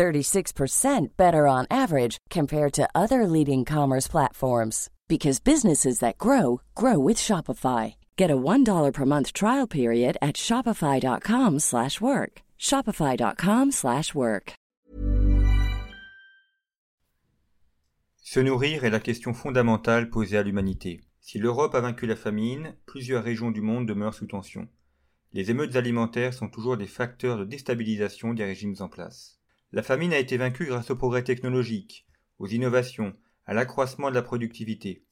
36% better on average compared to other leading commerce platforms because businesses that grow grow with Shopify. Get a $1 per month trial period at shopify.com/work. shopify.com/work. Se nourrir est la question fondamentale posée à l'humanité. Si l'Europe a vaincu la famine, plusieurs régions du monde demeurent sous tension. Les émeutes alimentaires sont toujours des facteurs de déstabilisation des régimes en place. La famine a été vaincue grâce au progrès technologique, aux innovations, à l'accroissement de la productivité.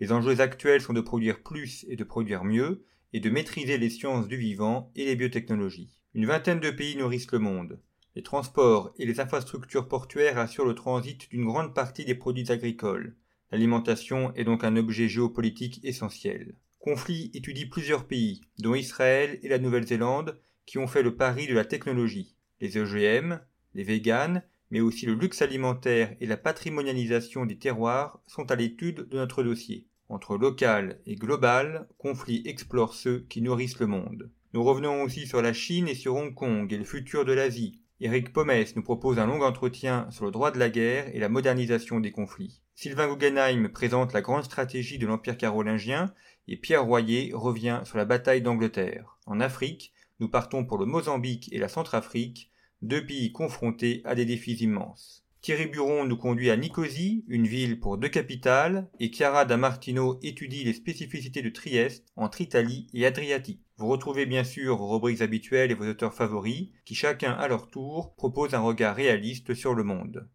Les enjeux actuels sont de produire plus et de produire mieux, et de maîtriser les sciences du vivant et les biotechnologies. Une vingtaine de pays nourrissent le monde. Les transports et les infrastructures portuaires assurent le transit d'une grande partie des produits agricoles. L'alimentation est donc un objet géopolitique essentiel. Conflit étudie plusieurs pays, dont Israël et la Nouvelle-Zélande, qui ont fait le pari de la technologie. Les OGM, les véganes, mais aussi le luxe alimentaire et la patrimonialisation des terroirs sont à l'étude de notre dossier. Entre local et global, conflit explore ceux qui nourrissent le monde. Nous revenons aussi sur la Chine et sur Hong Kong et le futur de l'Asie. Eric Pomès nous propose un long entretien sur le droit de la guerre et la modernisation des conflits. Sylvain Guggenheim présente la grande stratégie de l'Empire carolingien et Pierre Royer revient sur la bataille d'Angleterre. En Afrique, nous partons pour le Mozambique et la Centrafrique, deux pays confrontés à des défis immenses. Thierry Buron nous conduit à Nicosie, une ville pour deux capitales, et Chiara da Martino étudie les spécificités de Trieste entre Italie et Adriatique. Vous retrouvez bien sûr vos rubriques habituelles et vos auteurs favoris, qui chacun à leur tour proposent un regard réaliste sur le monde.